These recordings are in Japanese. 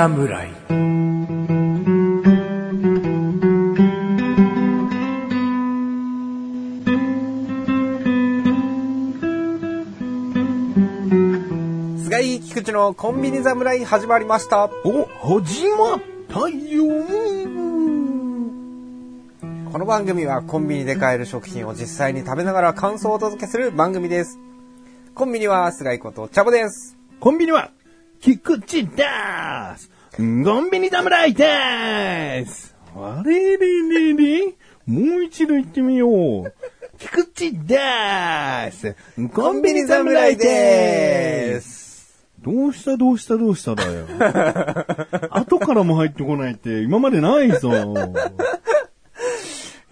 侍菅井菊池のコンビニ侍始まりました。お、始まったよこの番組はコンビニで買える食品を実際に食べながら感想をお届けする番組です。コンビニは菅井ことチャボです。コンビニは、菊池ですコンビニ侍ですあれれれれもう一度言ってみよう。菊池ですコンビニ侍ですどうしたどうしたどうしただよ。後からも入ってこないって今までないぞ。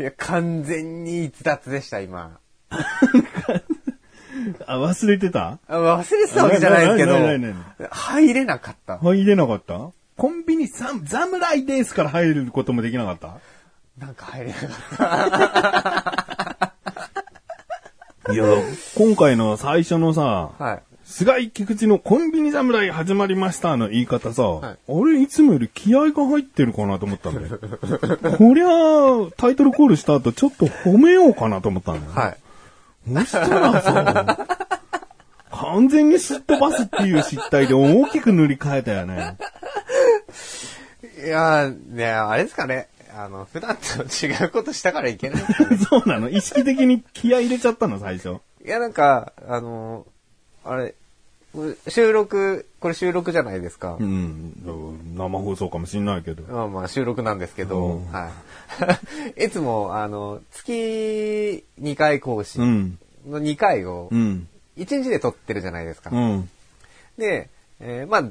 いや、完全に逸脱でした、今。あ、忘れてた？あ忘れてたわけじゃないですけどないないないない、入れなかった。入れなかった？コンビニさん、侍ですから入ることもできなかった？なんか入れなかっいや、今回の最初のさ、た。はい。菅井菊池のコンビニ侍始まりましたの言い方さ、い俺いつもより気合が入ってるかなと思ったんだよ。こりゃあ、タイトルコールした後ちょっと褒めようかなと思ったんだよ。はい。そしたらさ、完全にすっ飛ばすっていう失態で大きく塗り替えたよね。いやー、ねあれですかね。あの、普段と違うことしたからいけないね。そうなの？意識的に気合入れちゃったの、最初。いや、なんか、あのーあれ収録、これ収録じゃないですか。うん、生放送かもしんないけど。まあまあ収録なんですけど、うんはい。いつも、あの、月2回講師うん。の2回をうん。1日で撮ってるじゃないですか。うん。で、えーま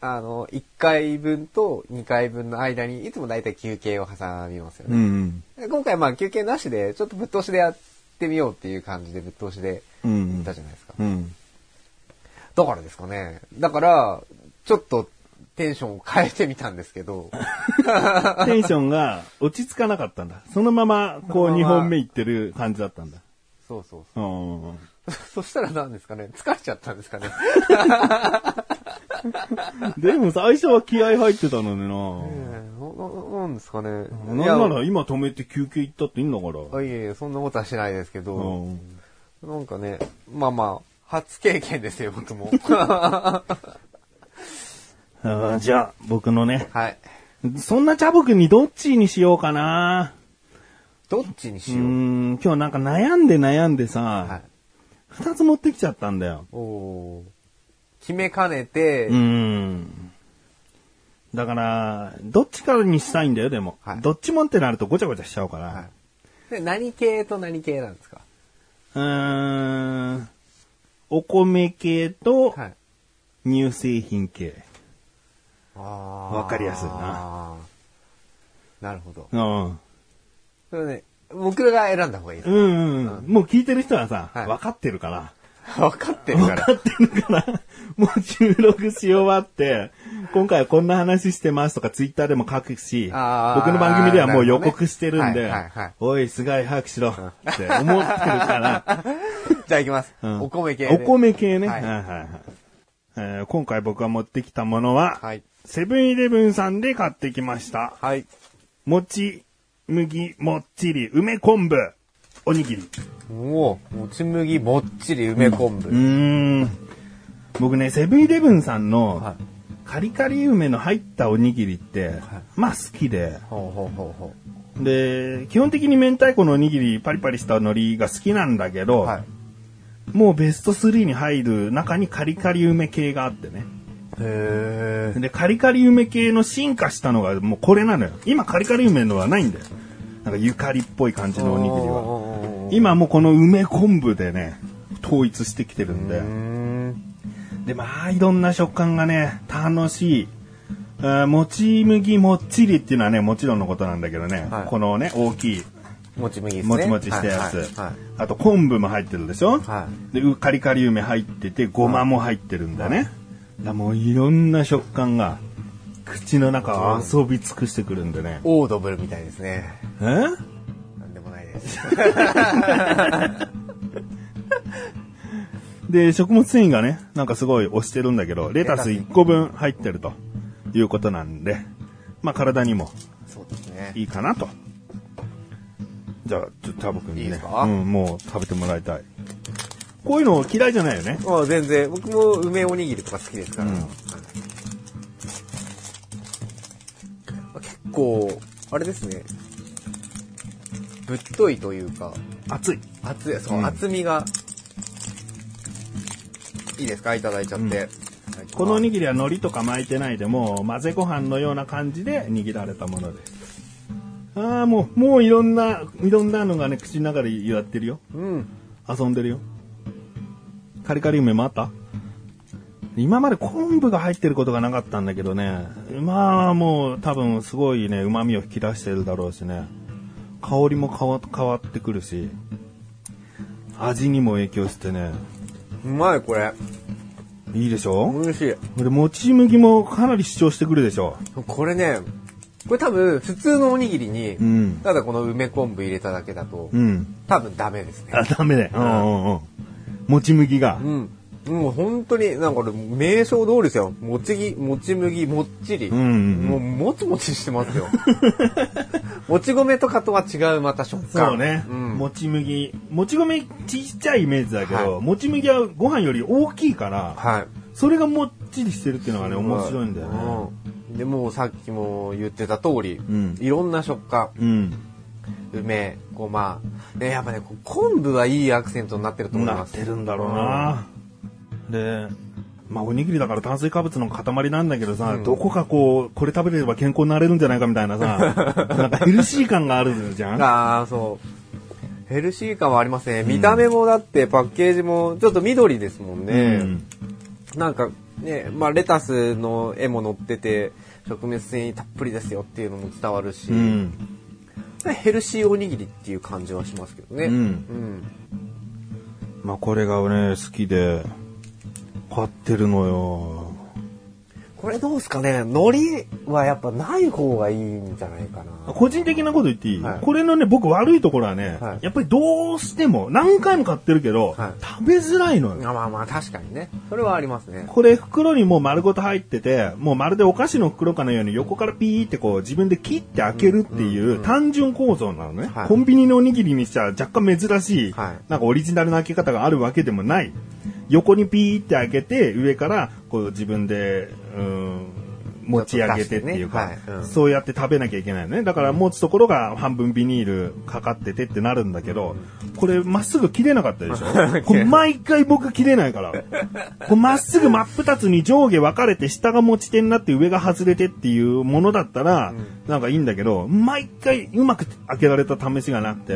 あ、あの、1回分と2回分の間にいつも大体休憩を挟みますようね。ん。で今回まあ休憩なしで、ちょっとぶっ通しでやってみようっていう感じでぶっ通しでう行んったじゃないですか。うん。だからですかね。だから、ちょっとテンションを変えてみたんですけど、テンションが落ち着かなかったんだ。そのまま、こう、そのまま2本目いってる感じだったんだ。そうそうそうん。う。そしたら何ですかね疲れちゃったんですかね でも最初は気合入ってたのにえなーなんですかねなんなら今止めて休憩行ったっていいんだから。あいえいえ、そんなことはしないですけうど、ん。なんかね、まあまあ、初経験ですよ、僕も。あーじゃあ、僕のね。はい。そんなチャボくんにどっちにしようかなどっちにうしよう？ーん、今日なんか悩んで悩んではさ、い。二、つ持ってきちゃったんだよ。おー決めかねて、うーん。だから、どっちからにしたいんだよ、でも。はいどっちもってなるとごちゃごちゃしちゃうから。はいで何系と何系なんですか？うーん。お米系とはい。乳製品系。わわかりやすいな。なるほど。うん。それね、僕が選んだ方がいいです。うんうん。もう聞いてる人はさ、はい分かってるから。分かってるから。分かってるから、もう収録し終わって、今回はこんな話してますとかツイッターでも書くし、僕の番組ではもう予告してるんで、ねはいはいはいおい、菅井早くしろって思ってるから、じゃあ行きます。うんお米系で。お米系ね。ははいいはいはいえー今回僕が持ってきたものは、はい。セブンイレブンさんで買ってきました。はい。もち、麦、もっちり、梅昆布、おにぎり。もう、もち麦もっちり梅昆布。うーん。僕ね、セブンイレブンさんの、はい。カリカリ梅の入ったおにぎりって、まあ好きで、ほうほうほうほで、基本的に明太子のおにぎりパリパリした海苔が好きなんだけど、う。はい。もうベスト3に入る中にカリカリ梅系があってね。へー。で、カリカリ梅系の進化したのがもうこれなのよ。今カリカリ梅のはないんだよ。なんかゆかりっぽい感じのおにぎりは。は今もうこの梅昆布でね、統一してきてるんで。で、まあ、いろんな食感がね、楽しい。あーもち麦もっちりっていうのはね、もちろんのことなんだけどね、はいこのね、大きい、もち麦ですね。もちもちしたやつ。はいはいあと、昆布も入ってるでしょ、はで、うカリカリ梅入ってて、ごまも入ってるんだね。だもういろんな食感が、口の中を遊び尽くしてくるんでね。オードブルみたいですね。え？です。で、食物繊維がね、なんかすごい押してるんだけど、レタス1個分入ってるということなんで、まあ体にも。いいかなと。じゃあ、ちょっとタブ君にね。うん、もう食べてもらいたい。こういうの嫌いじゃないよね。まあ全然、僕も梅おにぎりとか好きですから。うんはい結構、あれですね。ぶっといというか、熱い。厚い、そう、うん厚みが、いいですか？いただいちゃって。このおににぎりは海苔とか巻いてないでもう混ぜご飯のような感じで握られたものです。ああ、もう、もういろんな、いろんなのがね、口の中でやってるよ。うん。遊んでるよ。カリカリ梅もあった？今まで昆布が入ってることがなかったんだけどね。まあもう多分すごいね、旨味を引き出してるだろうしね。香りも変わ変わってくるし。味にも影響してね。うまい、これ。いいでしょ？美味しい。これ、もち麦もかなり主張してくるでしょ？これね、これ多分、普通のおにぎりに、うん。ただこの梅昆布入れただけだと、うん。多分ダメですね。あ、ダメだよ。うんうんうん。もち麦が。うん。もう本当に、なんかこれ、名称通りですよ。もちぎ、もち麦、もっちり。うんうんうんもう、もちもちしてますよ。もち米とかとは違う、また食感。そうね。うん。もち麦。もち米ちっちゃいイメージだけど、はもち麦はご飯より大きいから、はい。それがもっちりしてるっていうのがね、面白いんだよね。うん。で、もうさっきも言ってた通り、んいろんな食感、うん。梅、ごま。ね、やっぱね、昆布はいいアクセントになってると思いなっます。てるんだろうな。で、まあおにぎりだから炭水化物の塊なんだけどさ、うんどこかこう、これ食べれば健康になれるんじゃないかみたいなさ、なんかヘルシー感があるじゃんああ、そう。ヘルシー感はありますね。見た目もだってパッケージもちょっと緑ですもんね。うんなんかね、まあレタスの絵も載ってて、食物繊維たっぷりですよっていうのも伝わるし、うん。ヘルシーおにぎりっていう感じはしますけどね。うんうんまあこれがね、好きで、買ってるのよ。これどうすかね？海苔はやっぱない方がいいんじゃないかな。個人的なこと言っていい、はいこれのね、僕悪いところはね、はいやっぱりどうしても、何回も買ってるけど、はい食べづらいのよ。あまあまあ確かにね。それはありますね。これ袋にもう丸ごと入ってて、もうまるでお菓子の袋かのように横からピーってこう自分で切って開けるっていう単純構造なのね。はいコンビニのおにぎりにしちゃ若干珍しい、はいなんかオリジナルな開け方があるわけでもない。横にピーって開けて、上からこう自分で、うん、持ち上げてっていうか、ね。はい。うん。そうやって食べなきゃいけないのね。だから持つところが半分ビニールかかっててってなるんだけど、これまっすぐ切れなかったでしょ？これ毎回僕切れないから。まっすぐ真っ二つに上下分かれて下が持ち手になって上が外れてっていうものだったら、なんかいいんだけど、毎回うまく開けられた試しがなくて、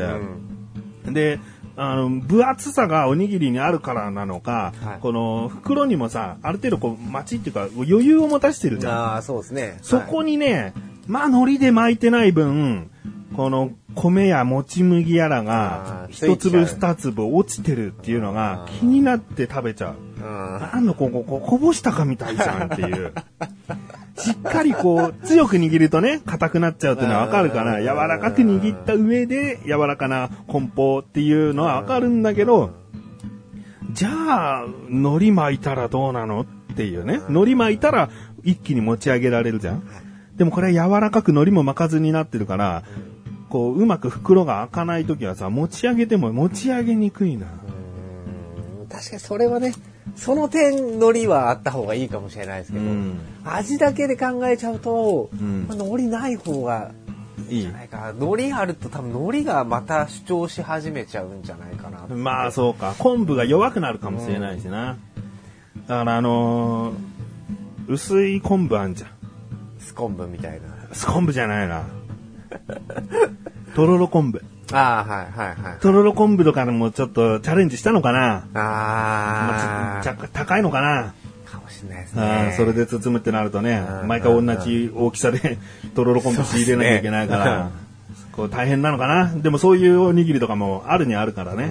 うん。で、あの、分厚さがおにぎりにあるからなのか、はいこの袋にもさ、ある程度こう、待ちっていうか、余裕を持たしてるじゃん。ああ、そうですね。そこにね、まあ海苔で巻いてない分、この米やもち麦やらあがー一粒二粒落ちてるっていうのが気になって食べちゃう。うん。なんのここ、ここぼしたかみたいじゃんっていう。しっかりこう、強く握るとね、硬くなっちゃうっていうのはわかるから、うん柔らかく握った上で、柔らかな梱包っていうのはわかるんだけど、じゃあ、海苔巻いたらどうなのっていうね。海苔巻いたら一気に持ち上げられるじゃん。でもこれ柔らかく海苔も巻かずになってるから、こう、うまく袋が開かないときはさ、持ち上げても持ち上げにくいな。うん確かにそれはね、その点、海苔はあった方がいいかもしれないですけど、うん味だけで考えちゃうと、んまあ海苔ない方がいいんじゃないかな。海苔あると多分海苔がまた主張し始めちゃうんじゃないかな。まあそうか。昆布が弱くなるかもしれないしな。だからあのー薄い昆布あんじゃん。スコンブみたいな。ス昆布じゃないな。とろろ昆布。ああ、はいはいはい。とろろ昆布とかでもちょっとチャレンジしたのかな？まああ、あ、ちょっと高いのかな？かもしれないですあねー。それで包むってなるとねう、ん毎回同じ大きさでとろろ昆布仕入れなきゃいけないから、こう大変なのかな？でもそういうおにぎりとかもあるにはあるからね。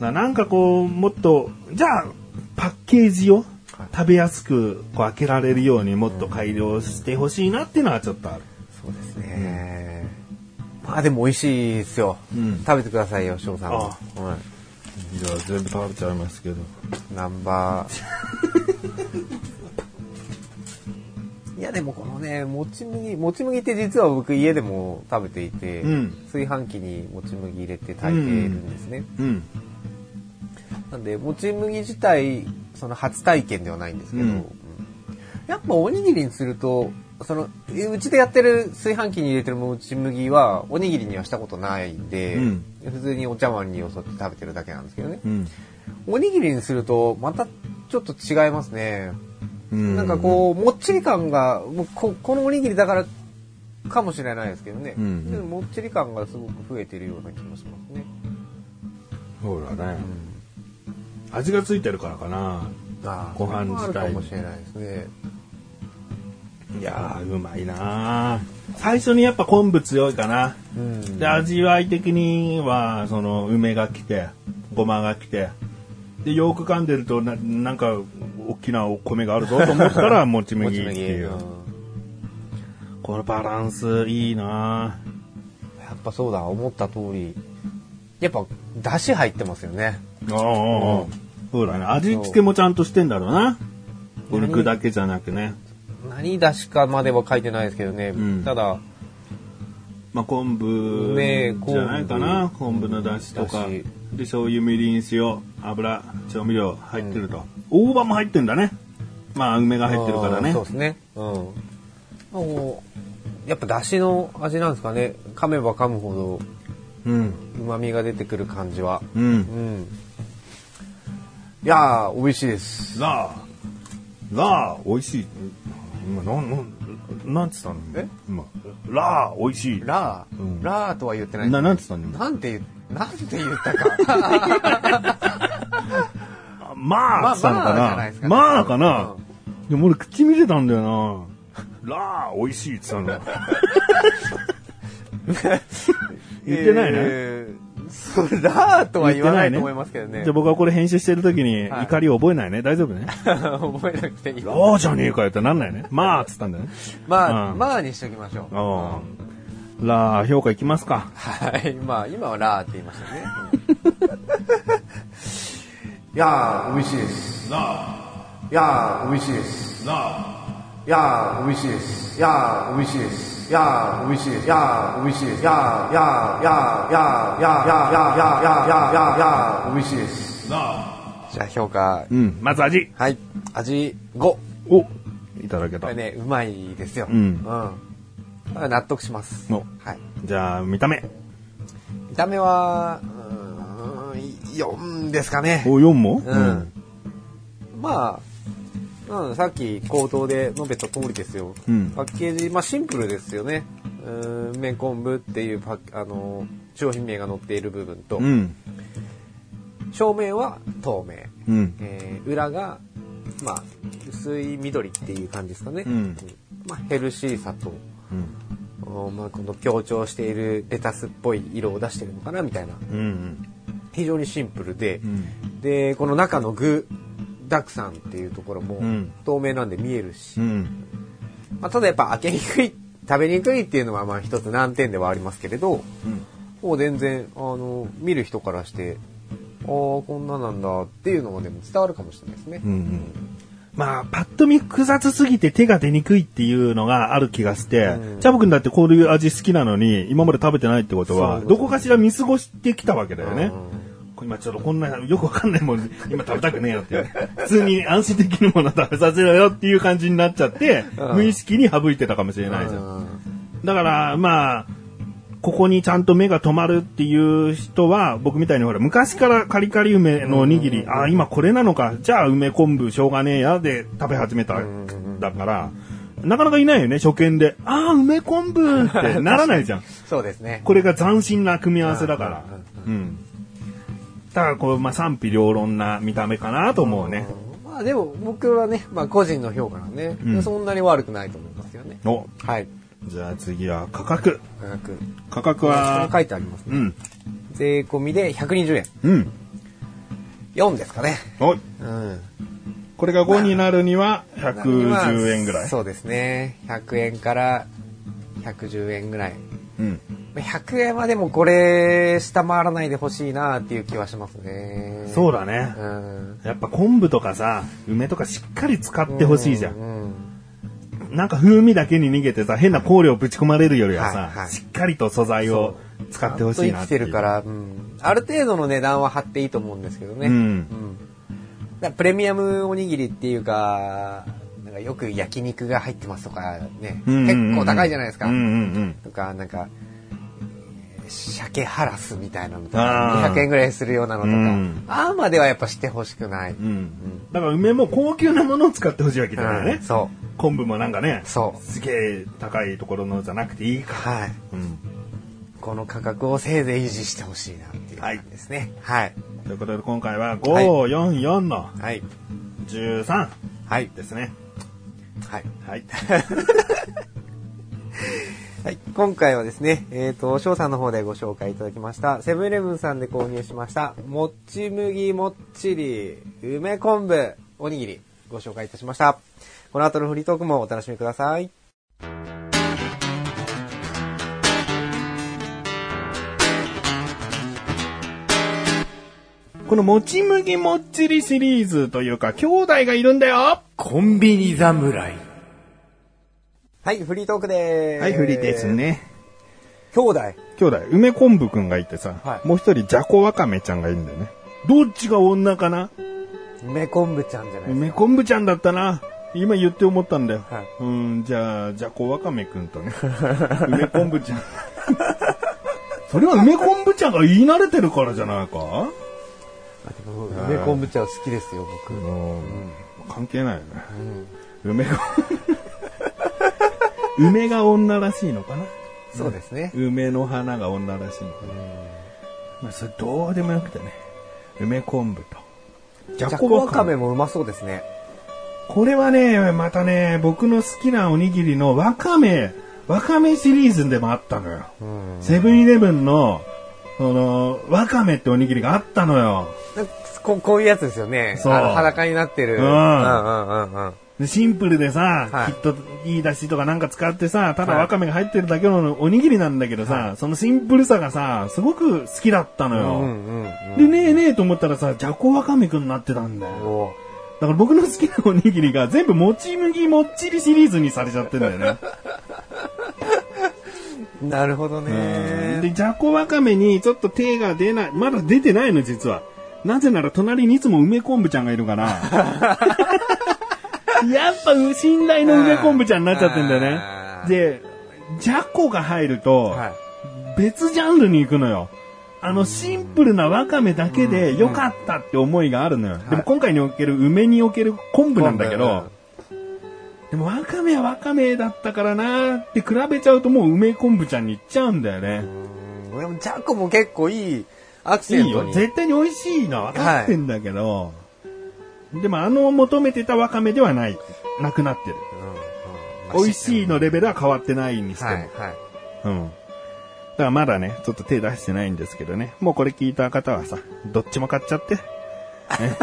うなんかこう、もっと、じゃあ、パッケージを食べやすくこう開けられるようにもっと改良してほしいなっていうのはちょっとある。そうですね。まあでも美味しいですよ。うん食べてくださいよ、翔さんはじゃあ全部食べちゃいますけど。い。ナンバー。いやでもこのね、もち麦、もち麦って実は僕家でも食べていて、うん炊飯器にもち麦入れて炊いているんですね。うん。なんで、もち麦自体、その初体験ではないんですけど、やっぱおにぎりにすると、その、うちでやってる炊飯器に入れてるもち麦は、おにぎりにはしたことないんで、うん普通にお茶碗によそって食べてるだけなんですけどね。うん。おにぎりにすると、またちょっと違いますね。うんなんかこう、もっちり感が、もうここのおにぎりだからかもしれないですけどね。うんうんでももっちり感がすごく増えてるような気もしますね。そうだね。味がついてるからかな。ご飯自体かもしれないですね。いやー、うまいなー最初にやっぱ昆布強いかな。うんで、味わい的には、その、梅が来て、ごまが来て、で、よく噛んでるとな、なんか、大きなお米があるぞと思ったら、もちも麦って。いううん。このバランスいいなやっぱそうだ、思った通り。やっぱ、出汁入ってますよね。ぁ。ああ、そうだね。味付けもちゃんとしてんだろうな。お肉だけじゃなくね。何出汁かまでは書いてないですけどね。うんただ、まあ、昆布ねじゃないかな。昆布の出汁とか。で、醤油、みりん、塩、油、調味料入ってると。大葉も入ってんだね。まあ、梅が入ってるからねそう。ですね。うん。やっぱ出汁の味なんですかね。噛めば噛むほど、うん。旨味が出てくる感じは。う。うんん。いやー、美味しいです。ラー。ラー、美味しい。今、なん、なん、なんつったの？え？今。ラー、美味しい。ラー、うんラーとは言ってない。な、なんつったの？今。なんてなんて言ったか。まあ、つったのかまあまあじゃないなです。かねまあかなうん。でも俺口見てたんだよな。ラー、美味しいって言ってたの。言ってないね。えーそう、ラーとは言わないと思いますけどね。じゃあ僕はこれ編集してる時にはい怒りを覚えないね。大丈夫ね。覚えなくていい。ラーじゃねえかよってなんないね。まあ、っつったんだよね。まあ、うんまあにしときましょう。ああ。ラー、評価いきますか。はい。まあ、今はラーって言いましたね。いやー、美味しいです。ラいやー、美味しいです。ー、ラいやー、美味しいです。いやー、美味しいです。いやー、美味しいです。やー、美味しいです。いやー、いやー、いやー、いやー、いやー、いやー、いやー、いやー、いやー、いやー、いやー、美味しいです。ー、ラじゃあ評価、うん、まず味。はい。味5。お、いただけたこれ。ね、うまいですよ。うんうん。納得します。おはい。じゃあ、見た目。見た目は、うん、4ですかね。お、4もうん。まあ、うん、さっき口頭で述べた通りですよ。うんパッケージ、まあシンプルですよね。うーん、麺昆布っていうパッあの、商品名が載っている部分と、うん。正面は透明。うん。えー裏が、まあ、薄い緑っていう感じですかね。うんまあ、ヘルシーさと、まあ、この強調しているレタスっぽい色を出してるのかなみたいな。うん。非常にシンプルで、うん。で、この中の具、ダクさんっていうところもうん透明なんで見えるし、うん。まあ、ただやっぱ開けにくい、食べにくいっていうのはまあ一つ難点ではありますけれど、うん。もう全然、あの、見る人からして、ああ、こんななんだっていうのがでも伝わるかもしれないですね。うん。まあ、パッと見複雑すぎて手が出にくいっていうのがある気がして、うんチャボくんだってこういう味好きなのに、今まで食べてないってことは、どこかしら見過ごしてきたわけだよね。うん今ちょっとこんなよくわかんないもん、今食べたくねえよっていう。普通に安心できるもの食べさせろよっていう感じになっちゃって、うん無意識に省いてたかもしれないじゃん。うんだから、まあ、ここにちゃんと目が止まるっていう人は、僕みたいにほら、昔からカリカリ梅のおにぎり、ああ、今これなのか、じゃあ梅昆布しょうがねえやで食べ始めた。だから、なかなかいないよね、初見で。ああ、梅昆布ってならないじゃん。そうですね。これが斬新な組み合わせだからう。んうん。だから、こう、まあ、賛否両論な見た目かなと思うね。まあでも僕はね、まあ個人の評価なんで、うんそんなに悪くないと思いますよね。お、はい。じゃあ次は価格。価格。価格は？に、書いてありますね。うん。税込みで120円。うん。4ですかね。お、うん。これが5になるには110円ぐらい。そうですね。100円から110円ぐらい。うん。100円はでもこれ、下回らないでほしいなっていう気はしますね。そうだね。うん。やっぱ昆布とかさ、梅とかしっかり使ってほしいじゃん。うん。なんか風味だけに逃げてさ、変な香料ぶち込まれるよりはさ、はいはいしっかりと素材を使ってほしいな生きっていう。てるから、うん、ある程度の値段は張っていいと思うんですけどね。うんだからプレミアムおにぎりっていうか、なんかよく焼肉が入ってますとかね、うんうんうん結構高いじゃないですか。うんうんうん。とか、なんか、えー鮭ハラスみたいなのとか、200円ぐらいするようなのとか、うんああまではやっぱしてほしくない。うん。だから梅も高級なものを使ってほしいわけだからね。うんそ昆布もなんかね、そうすげえ高いところのじゃなくていいかう。はい。うん。この価格をせいぜい維持してほしいなっていう感じですね。はい。ということで今回は544のはい。13はい。ですね。はい。はい。はい。今回はですね、えっ、と、翔さんの方でご紹介いただきました、セブンイレブンさんで購入しました、もっち麦もっちり梅昆布おにぎり、ご紹介いたしました。この後のフリートークもお楽しみください。このもち麦もっちりシリーズというか、兄弟がいるんだよコンビニ侍。はい、フリートークでーす。はい、フリです。ね。兄弟。兄弟、梅昆布くんがいてさ、はいもう一人、じゃこわかめちゃんがいるんだよね。どっちが女かな？梅昆布ちゃんじゃないです梅昆布ちゃんだったな。今言って思ったんだよ。はいうん、じゃあ、じゃこわかめくんとね。梅昆布ちゃん。それは梅昆布ちゃんが言い慣れてるからじゃないか？か。梅昆布ちゃん好きですよ、僕。うん、関係ないよね。うん梅が、梅が女らしいのかな？そうですね。梅の花が女らしいのかな、まあ、それどうでもよくてね。梅昆布と。じじゃこわかめもうまそうですね。これはね、またね、僕の好きなおにぎりのわかめ、わかめシリーズでもあったのよ。うん。セブンイレブンの、その、わかめっておにぎりがあったのよ。ここういうやつですよね。そう裸になってる。うんうんうんうんうん。でシンプルでさ、はいきっといいだしとかなんか使ってさ、ただはいわかめが入ってるだけのおにぎりなんだけどさ、そのシンプルさがさ、すごく好きだったのよ。うんうんで、ねえねえと思ったらさ、じゃこわかめくんになってたんだよ。だから僕の好きなおにぎりが全部もち麦もっちりシリーズにされちゃってんだよね。なるほどね。で、じゃこわかめにちょっと手が出ない、まだ出てないの実は。なぜなら隣にいつも梅昆布ちゃんがいるから。やっぱ信頼の梅昆布ちゃんになっちゃってんだよね。で、じゃこが入ると、はい。別ジャンルに行くのよ。あの、シンプルなわかめだけで良かったって思いがあるのよ。でも今回における梅における昆布なんだけど、でもわかめはわかめだったからなーって比べちゃうともう梅昆布ちゃんに行っちゃうんだよね。うん。でも、ジャコも結構いいアクいいよ。セントに。絶対に美味しいのは分かってんだけど、でもあの求めてたわかめではない。なくなってる。うんうん美味しいのレベルは変わってないにしても。はいはい。うん。だからまだね、ちょっと手出してないんですけどね。もうこれ聞いた方はさ、どっちも買っちゃって。ね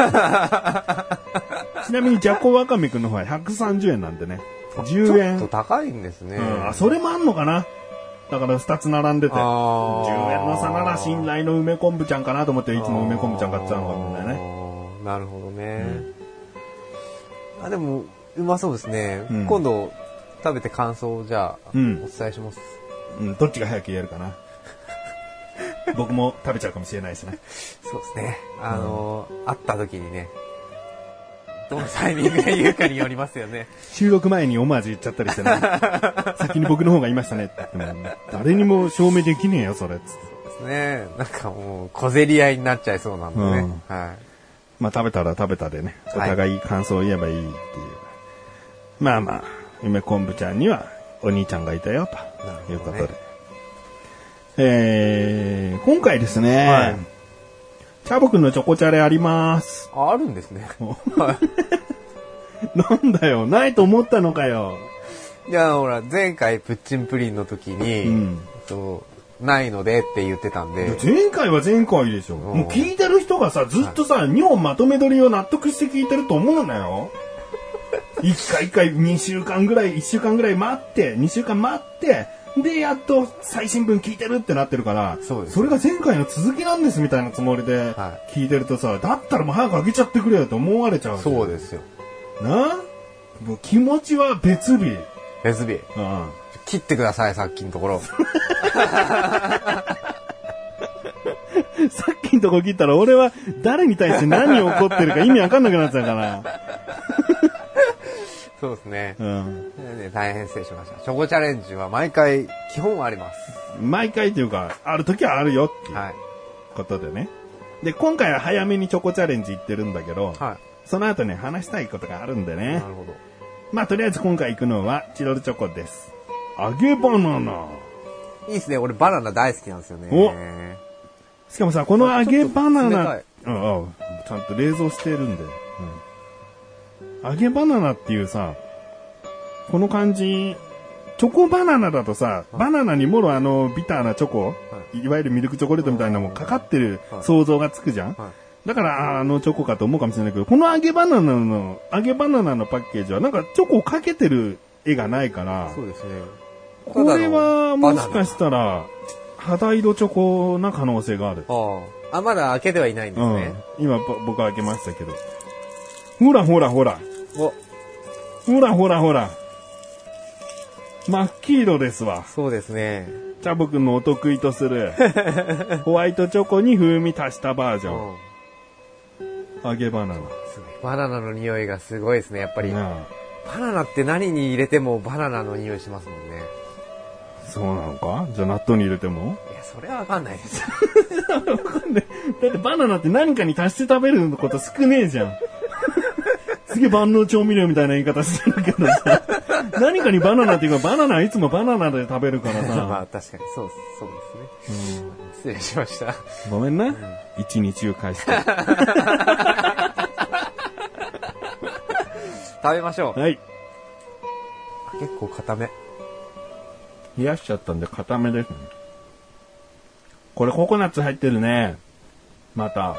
ちなみに、じゃこわかめくんの方は130円なんでね。10円。ちょっと高いんですね。うん、あ、それもあんのかな？だから2つ並んでて。あー10円の差なら信頼の梅昆布ちゃんかなと思っていつも梅昆布ちゃん買っちゃうのかもね。なるほどね。あ、でも、うまそうですね。うん今度、食べて感想をじゃあ、うんお伝えします。うん、どっちが早く言えるかな。僕も食べちゃうかもしれないしね。そうですね。あの、会った時にね、どのタイミングで言うかによりますよね。収録前にオマージュ言っちゃったりしてね。先に僕の方が言いましたねって言っても、誰にも証明できねえよ、それ。つってですね。なんかもう、小競り合いになっちゃいそうなんでね。うんはい。まあ食べたら食べたでね、おはい互い感想を言えばいいっていう。まあまあ、梅昆布ちゃんにはお兄ちゃんがいたよ、ということで。えー、今回ですね、はいチャボくんのチョコチャレあります。ああるんですね。なんだよ、ないと思ったのかよ。いや、ほら、前回プッチンプリンの時に、うんそうないのでって言ってたんで、前回は前回でしょ。もう聞いてる人がさ、ずっとさ、2本まとめ撮りを納得して聞いてると思うなよ。1回1回2週間ぐらい、1週間ぐらい待って、2週間待って、で、やっと最新分聞いてるってなってるから、そうですれが前回の続きなんですみたいなつもりでは聞いてるとさ、だったらもう早く開けちゃってくれよと思われちゃう。そうですよ。な？もう気持ちは別日。レズビー。うん。切ってください、さっきのところ。さっきのとこ切ったら俺は誰に対して何を怒ってるか意味わかんなくなってたから。そうですね。うん。ね大変失礼しました。チョコチャレンジは毎回、基本はあります。毎回というか、ある時はあるよっていうはい。ことでね。で、今回は早めにチョコチャレンジ行ってるんだけど、はその後ね、話したいことがあるんでい。ねな。るほど。まあ、とりあえず今回行くのはチロルチョコです。揚げバナナ。いいですね。俺バナナ大好きなんですよね。お。しかもさ、この揚げバナナ。うんうん、ちゃんと冷蔵してるんで、うん。揚げバナナっていうさ、この感じ、チョコバナナだとさ、バナナにもろあのビターなチョコ、、はい。わゆるミルクチョコレートみたいなのもかかってるはい。想像がつくじゃん、はい。だから、ああのチョコかと思うかもしれないけど、この揚げバナナの、揚げバナナのパッケージはなんかチョコをかけてる絵がないから、そうですね。これはもしかししたら、肌色チョコな可能性がある。ああ。あ、まだ開けてはいないんですね。うん。今、ぼ僕開けましたけど。ほらほらほら。お、ほらほらほら。真っ黄色ですわ。そうですね。チャボくんのお得意とする、ホワイトチョコに風味足したバージョン。うん。揚げバナナ。バナナの匂いがすごいですね、やっぱり。なあバナナって何に入れてもバナナの匂いしますもんね。そうなのか？じゃあ納豆に入れても？いや、それはわかんないです。だってバナナって何かに足して食べること少ねえじゃん。すげえ万能調味料みたいな言い方してるけどさ。何かにバナナっていうか、バナナはいつもバナナで食べるから まあさ。確かに、そう、そうですね。失礼しました。ごめんな。一日中返して。食べましょう。はい。結構固め。冷やしちゃったんで固めですね。これココナッツ入ってるね。また。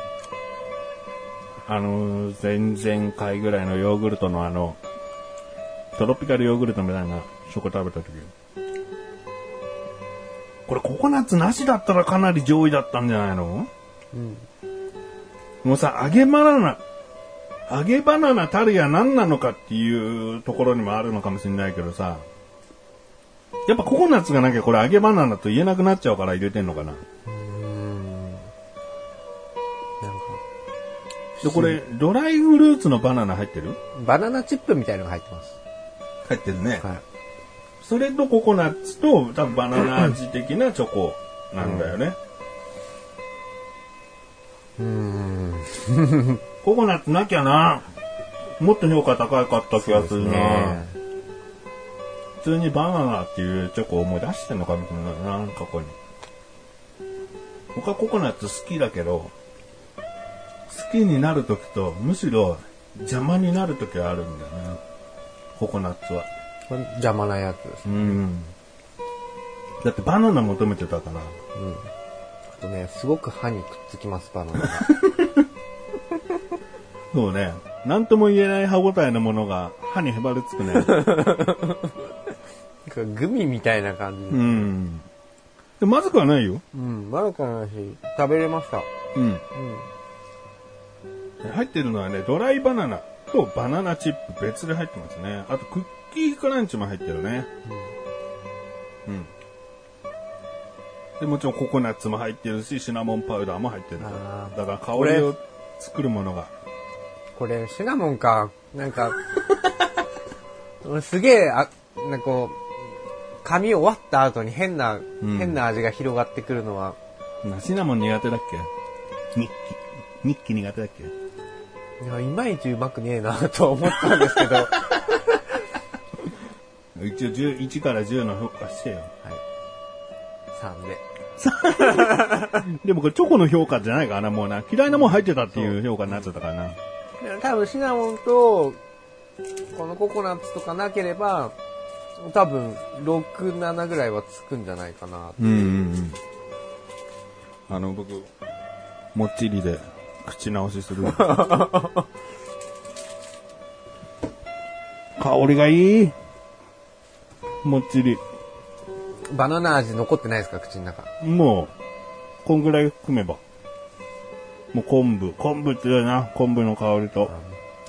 あのー、前々回ぐらいのヨーグルトのあの、トロピカルヨーグルトみたいなチョコ食べた時。これココナッツなしだったらかなり上位だったんじゃないの？うん。もうさ、揚げバナナ、揚げバナナたるや何なのかっていうところにもあるのかもしれないけどさ、やっぱココナッツがなきゃこれ揚げバナナと言えなくなっちゃうから入れてんのかな。うーん。なんか、で、これ、ドライフルーツのバナナ入ってる？バナナチップみたいのが入ってます。入ってるね。はい。それとココナッツと多分バナナ味的なチョコなんだよね。うーん。ココナッツなきゃな。もっと評価高かった気がするな。ね普通にバナナっていうチョコを思い出してんのかもしれないな、過去に。僕はココナッツ好きだけど、好きになるときと、むしろ邪魔になるときはあるんだよね。ココナッツは。これ邪魔なやつです。うん。だってバナナ求めてたから。うん。あとね、すごく歯にくっつきます、バナナが。そうね。なんとも言えない歯応えのものが歯にへばりつくね。なんかグミみたいな感じで。うん。でまずくはないよ。うん。まだかなし、食べれました。うん。うん。入ってるのはね、ドライバナナとバナナチップ別で入ってますね。あとクッキークランチも入ってるね。うん。で、もちろんココナッツも入ってるし、シナモンパウダーも入ってるあーだから香りを作るものが。これ、シナモンか。なんか、俺すげえ、あ、なんかこう、髪終わった後に変な、ん変な味が広がってくるのは、なシナモン苦手だっけ？ニッキ。ニッキ苦手だっけ？いや、いまいちうまくねえなと思ったんですけど、はい。一応10 1から10の評価してよ。3で。でもこれチョコの評価じゃないからな、もうな。嫌いなもん入ってたっていう評価になっちゃったからな。多分シナモンと、このココナッツとかなければ、多分、6、7ぐらいはつくんじゃないかな。うんうんうん。あの、僕、もっちりで口直しする。香りがいい。もっちり。バナナ味残ってないですか口の中。もう、こんぐらい含めば。もう昆布。昆布って言うよな。昆布の香りと。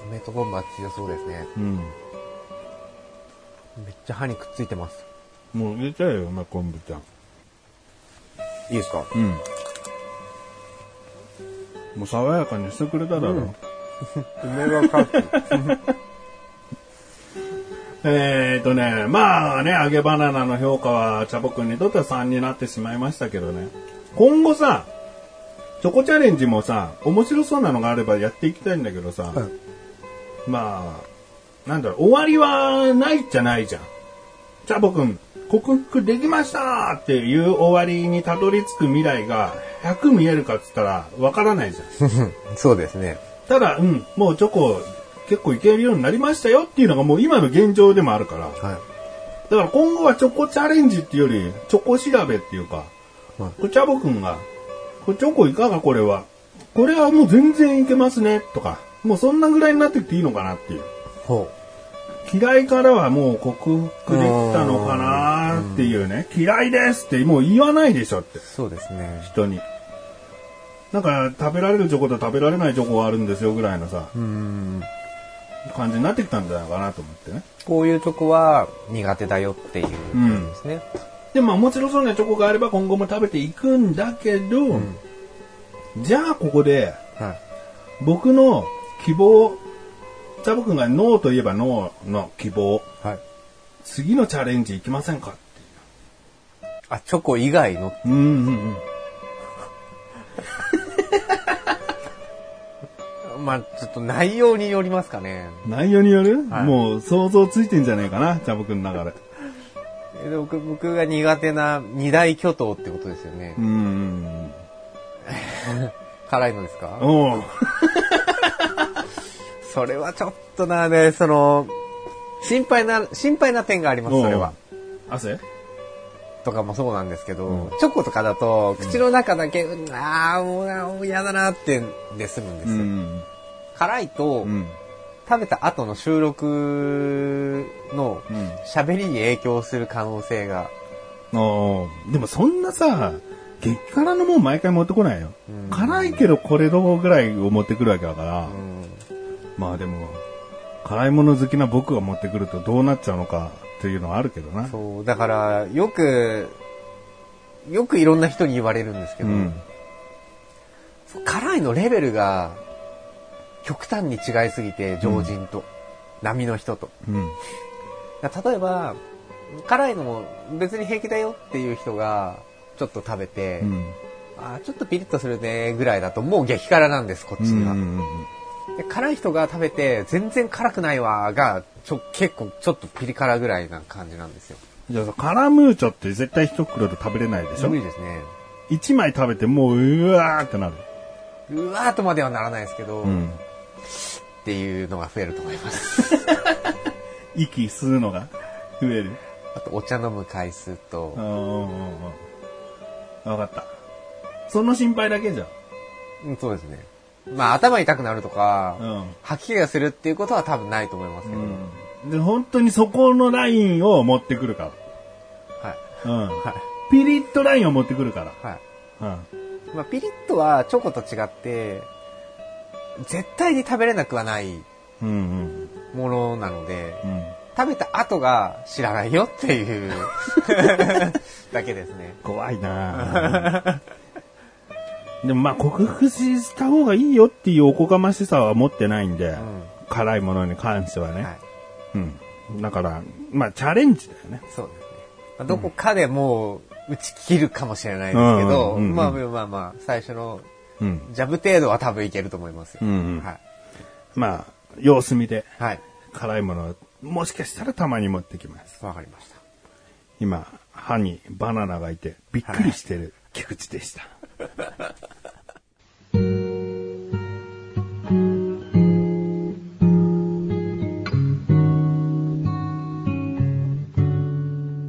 梅と昆布は強そうですね。うん。めっちゃ歯にくっついてます。もう入れちゃえよ、ま昆布ちゃん。いいですか？うん。もう爽やかにしてくれただろ。梅がかく。えーとね、まあね、揚げバナナの評価は、チャボくんにとっては3になってしまいましたけどね。今後さ、チョコチャレンジもさ、面白そうなのがあればやっていきたいんだけどさ、はいまあ、なんだろう、終わりはないじゃないじゃん。チャボくん、克服できましたっていう終わりにたどり着く未来が100見えるかっつったらわからないじゃん。そうですね。ただ、うん、もうチョコ結構いけるようになりましたよっていうのがもう今の現状でもあるから。はい。だから今後はチョコチャレンジっていうより、チョコ調べっていうか、はいチャボくんが、これチョコいかがこれは。これはもう全然いけますね、とか、もうそんなぐらいになってきていいのかなっていう。ほ嫌いからはもう克服できたのかなっていうね。嫌いですってもう言わないでしょってう。、そうですね。人に。なんか食べられるチョコと食べられないチョコがあるんですよぐらいのさ、うん。感じになってきたんじゃないかなと思ってね。こういうチョコは苦手だよっていうことですね。で、まあもちろんそうなチョコがあれば今後も食べていくんだけど、じゃあここではい。僕の希望、チャボくんがノーと言えばノーの希望、はい。次のチャレンジいきませんか？ってあ、チョコ以外の？いう。うんうんうん。まあ、ちょっと内容によりますかね。内容による、はいもう想像ついてんじゃねえかな、チャボくんの中で。僕僕が苦手な二大巨頭ってことですよねう。ん。辛いのですか？おう それはちょっとな、ね、その、心配な、心配な点があります、それは。汗？とかもそうなんですけど、うんチョコとかだと、口の中だけ、ああ、もう嫌だなって、で済むんですよ。ん。辛いと、うん。食べた後の収録のうん喋りに影響する可能性が、おーでもそんなさ、激辛のもん毎回持ってこないよ。うん辛いけどこれどぐらいを持ってくるわけだから。うんまあでも、辛いもの好きな僕が持ってくるとどうなっちゃうのかっていうのはあるけどな。そう、だから、よく、よくいろんな人に言われるんですけど、うん。辛いのレベルが極端に違いすぎて、常人と、波の人と。例えば、辛いのも別に平気だよっていう人が、ちょっと食べて、うん。あーちょっとピリッとするねぐらいだともう激辛なんです、こっちには。うんで辛い人が食べて、全然辛くないわが、ちょ、結構ちょっとピリ辛ぐらいな感じなんですよ。じゃあさ、カラムーチョって絶対一袋で食べれないでしょ？無理ですね。一枚食べてもううわーってなる。うわーとまではならないですけど、うん。っていうのが増えると思います。息吸うのが増える。あと、お茶飲む回数とう、んうんうんうん。わかった。その心配だけじゃん。うん、そうですね。まあ、頭痛くなるとか、うん吐き気がするっていうことは多分ないと思いますけど、うん。で、本当にそこのラインを持ってくるかはい。ら。うん。はい。ピリッとラインを持ってくるから。はい。うん。まあ、ピリッとはチョコと違って、絶対に食べれなくはないうんうん。ものなので、うん。食べた後が知らないよっていう だけですね。怖いなぁでもまあ克服した方がいいよっていうおこがましさは持ってないんで、うん。辛いものに関してはね。はい。うん。だから、まあチャレンジだよね。そうですね。まあどこかでもう打ち切るかもしれないですけど、うんうんうんうんまあまあまあ、最初のうん。ジャブ程度は多分いけると思いますよ。うんうんはい。まあ、様子見ではい。辛いものをもしかしたらたまに持ってきます。わかりました。今、歯にバナナがいてびっくりしてる菊池でした。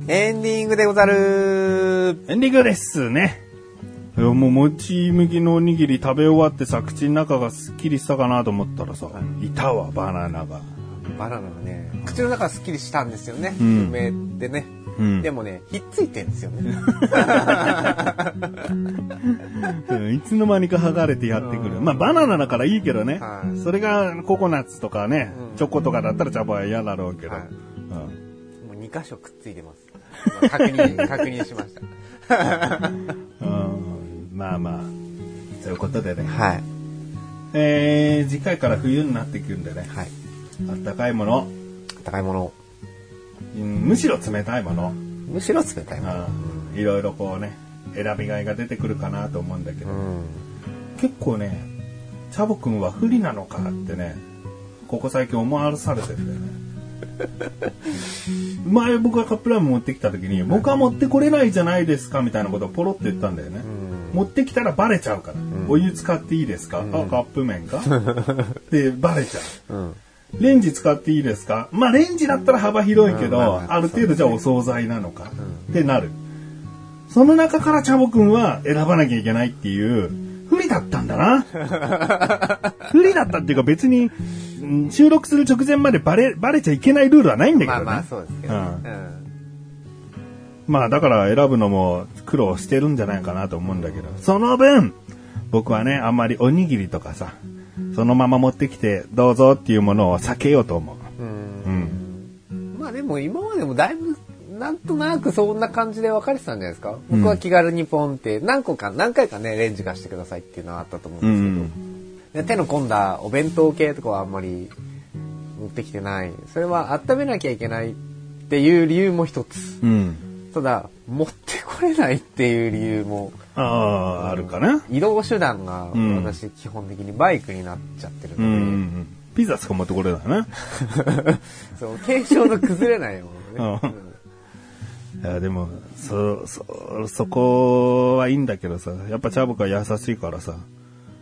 エンディングでござるエンディングですね。もう、もち麦のおにぎり食べ終わってさ、口の中がすっきりしたかなと思ったらさ、いたわ、バナナが。バナナがね、口の中がすっきりしたんですよね。うん梅ってね。うんでもね、ひっついてんですよね。う んいつの間にか剥がれてやってくる。まあ、バナナだからいいけどね。はいそれがココナッツとかね、うんチョコとかだったらチャボは嫌だろうけど。はいうんもう2箇所くっついてます。今確認、確認しました。うんまあまあ、そういうことでね。はい。えー、次回から冬になってくるんでね。はい。あったかいもの、高いもの。うんむしろ冷たいもの、むしろ冷たいもの。うんいろいろこうね、選びがいが出てくるかなと思うんだけど、うん。結構ね、チャボくんは不利なのかってね、ここ最近思わされてるんだよね。前僕がカップラーメン持ってきた時に、僕は持ってこれないじゃないですかみたいなことをポロって言ったんだよね。持ってきたらバレちゃうから。お湯使っていいですか、あ、カップ麺か で、バレちゃう。うん。レンジ使っていいですか？まあレンジだったら幅広いけど、ある程度じゃあお惣菜なのか、ってなる。その中からチャボくんは選ばなきゃいけないっていう、不利だったんだな。不利だったっていうか別に、うん収録する直前までバレ、バレちゃいけないルールはないんだけどね。まあまあそうですけど。ううんん。まあだから選ぶのも苦労してるんじゃないかなと思うんだけど、その分、僕はね、あんまりおにぎりとかさ、そのまま持ってきてどうぞっていうものを避けようと思う。うんうん。まあでも今までもだいぶ、なんとなくそんな感じで分かれてたんじゃないですか？僕は気軽にポンって、何個か、何回かね、レンジ貸してくださいっていうのはあったと思ううんですけど、ん。で手の込んだお弁当系とかはあんまり持ってきてない。それは温めなきゃいけないっていう理由も一つ。うん。ただ、持ってこれないっていう理由も、ああ、あるかな。移動手段がうん私基本的にバイクになっちゃってるうので、ん。ピザしか持ってこれないな。そう、継承の崩れないものね。うんいや、でも、そ、そ、そこはいいんだけどさ、やっぱチャボクは優しいからさ、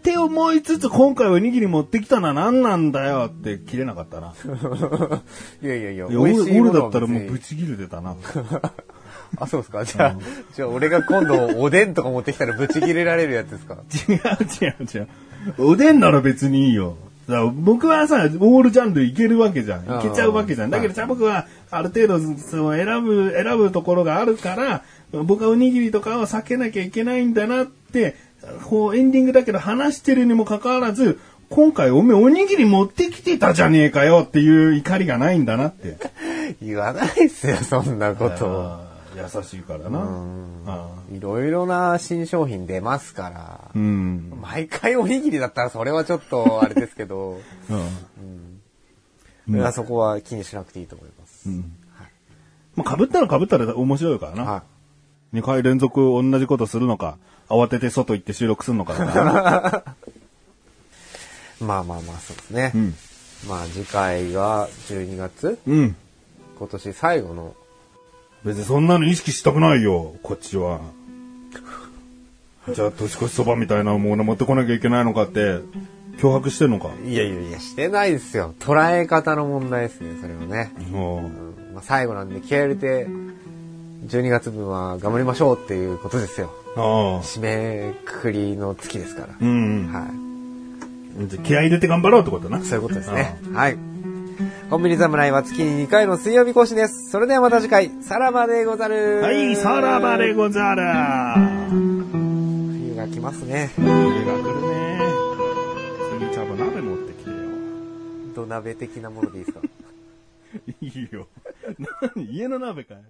って思いつつ今回おにぎり持ってきたのは何なんだよって切れなかったな。いやいやいや、いや俺だったらもうブチ切れてたな。あ、そうですか。じゃあ、じゃあ俺が今度おでんとか持ってきたらブチ切れられるやつですか？違う違う違う。おでんなら別にいいよ。だ僕はさ、オールジャンルいけるわけじゃん。いけちゃうわけじゃん。だけど、チャボクはある程度、その選ぶ、選ぶところがあるから、僕はおにぎりとかを避けなきゃいけないんだなって、こうエンディングだけど話してるにもかかわらず、今回おめえおにぎり持ってきてたじゃねえかよっていう怒りがないんだなって。言わないっすよ、そんなこと優しいからな。あいろいろな新商品出ますからー。うん。毎回おにぎりだったらそれはちょっとあれですけど、うん。いやそこは気にしなくていいと思います。まあ、被ったら被ったら面白いからな。は2回連続同じことするのか、慌てて外行って収録するのか。まあまあまあ、そうですね。うん。まあ次回が12月うん。今年最後の。別にそんなの意識したくないよ、こっちは。じゃあ、年越しそばみたいなもの持ってこなきゃいけないのかって、脅迫してんのか？いやいやいや、してないですよ。捉え方の問題ですね、それはね。もうんまあ、最後なんで気合い入れて、12月分は頑張りましょうっていうことですよ。締めくくりの月ですから。うん。はい。じゃあ気合い入れて頑張ろうってことな。そういうことですね。はい。コンビニ侍は月に2回の水曜日更新です。それではまた次回、さらばでござる。はい、さらばでござる。冬が来ますね。冬が来るね。次、ちゃんと鍋持ってきてよ。土鍋的なものでいいですか？いいよ。何？家の鍋かよ。